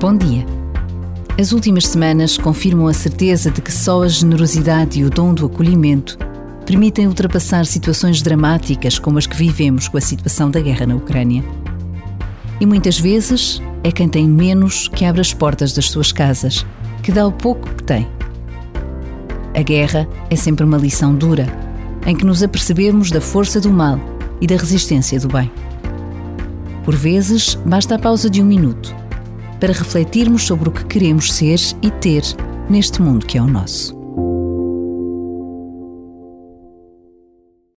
Bom dia. As últimas semanas confirmam a certeza de que só a generosidade e o dom do acolhimento permitem ultrapassar situações dramáticas como as que vivemos com a situação da guerra na Ucrânia. E muitas vezes é quem tem menos que abre as portas das suas casas, que dá o pouco que tem. A guerra é sempre uma lição dura, em que nos apercebemos da força do mal e da resistência do bem. Por vezes, basta a pausa de um minuto para refletirmos sobre o que queremos ser e ter neste mundo que é o nosso.